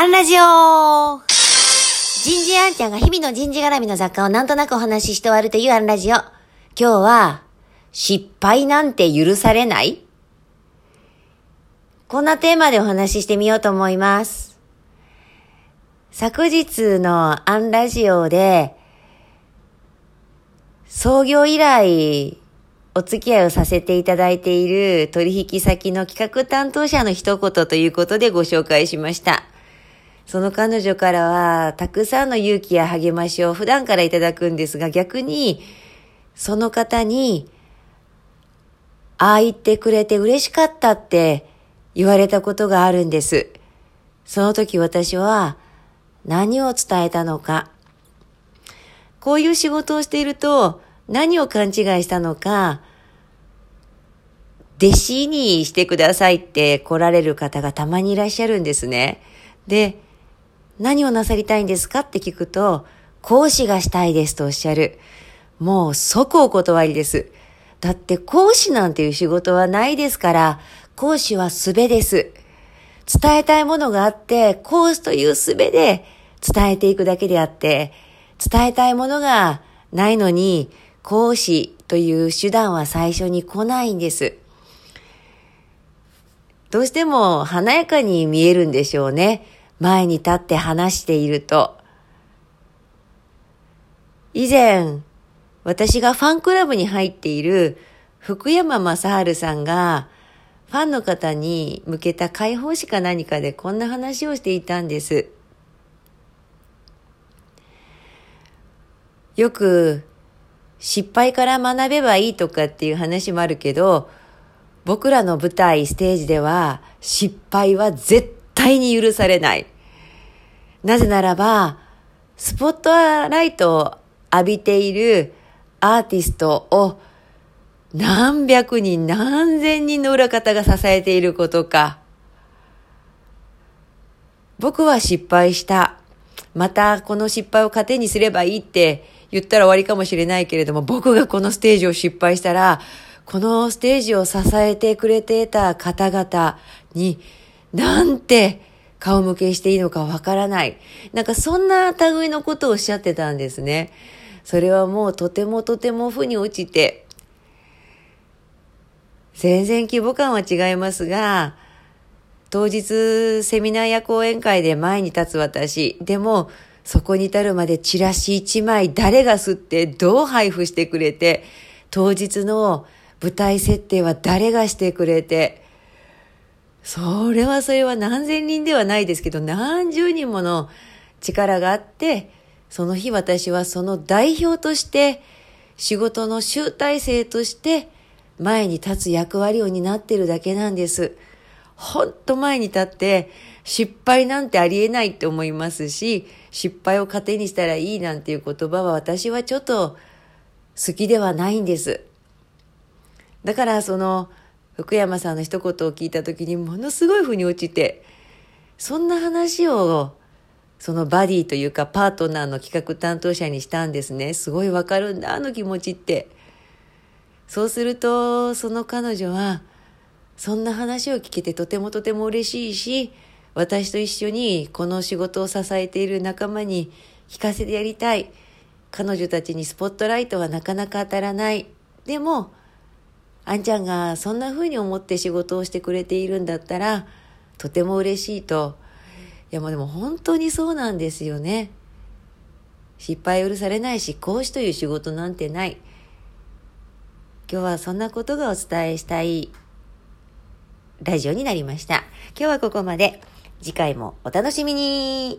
アンラジオ人事アンちゃんが日々の人事絡みの雑貨をなんとなくお話しして終わるというアンラジオ。今日は、失敗なんて許されない？こんなテーマでお話ししてみようと思います。昨日のアンラジオで、創業以来、お付き合いをさせていただいている取引先の企画担当者の一言ということでご紹介しました。その彼女からは、たくさんの勇気や励ましを普段からいただくんですが、逆に、その方に、ああ言ってくれて嬉しかったって言われたことがあるんです。その時私は何を伝えたのか。こういう仕事をしていると何を勘違いしたのか、弟子にしてくださいって来られる方がたまにいらっしゃるんですね。で、何をなさりたいんですかって聞くと、講師がしたいですとおっしゃる。もう即お断りです。だって講師なんていう仕事はないですから、講師は術です。伝えたいものがあって、講師という術で伝えていくだけであって、伝えたいものがないのに、講師という手段は最初に来ないんです。どうしても華やかに見えるんでしょうね。前に立って話していると。以前、私がファンクラブに入っている福山雅治さんが、ファンの方に向けた解放誌か何かでこんな話をしていたんです。よく失敗から学べばいいとかっていう話もあるけど、僕らの舞台、ステージでは失敗は絶対対に許されない。なぜならば、スポットライトを浴びているアーティストを何百人何千人の裏方が支えていることか。僕は失敗した。またこの失敗を糧にすればいいって言ったら終わりかもしれないけれども、僕がこのステージを失敗したら、このステージを支えてくれていた方々に、なんて顔向けしていいのかわからない。なんかそんな類のことをおっしゃってたんですね。それはもうとてもとても負に落ちて、全然規模感は違いますが、当日セミナーや講演会で前に立つ私、でもそこに至るまでチラシ1枚誰が吸ってどう配布してくれて、当日の舞台設定は誰がしてくれて、それはそれは何千人ではないですけど、何十人もの力があって、その日私はその代表として、仕事の集大成として前に立つ役割を担ってるだけなんです。ほんと前に立って失敗なんてありえないって思いますし、失敗を糧にしたらいいなんていう言葉は私はちょっと好きではないんです。だからその福山さんの一言を聞いた時にものすごい腑に落ちて、そんな話をそのバディというかパートナーの企画担当者にしたんですね。すごいわかるんだ、あの気持ちって。そうすると、その彼女は、そんな話を聞けてとてもとても嬉しいし、私と一緒にこの仕事を支えている仲間に聞かせてやりたい。彼女たちにスポットライトはなかなか当たらない。でも、あんちゃんがそんな風に思って仕事をしてくれているんだったら、とても嬉しいと。いやもうでも本当にそうなんですよね。失敗許されないし、講師という仕事なんてない。今日はそんなことがお伝えしたいラジオになりました。今日はここまで。次回もお楽しみに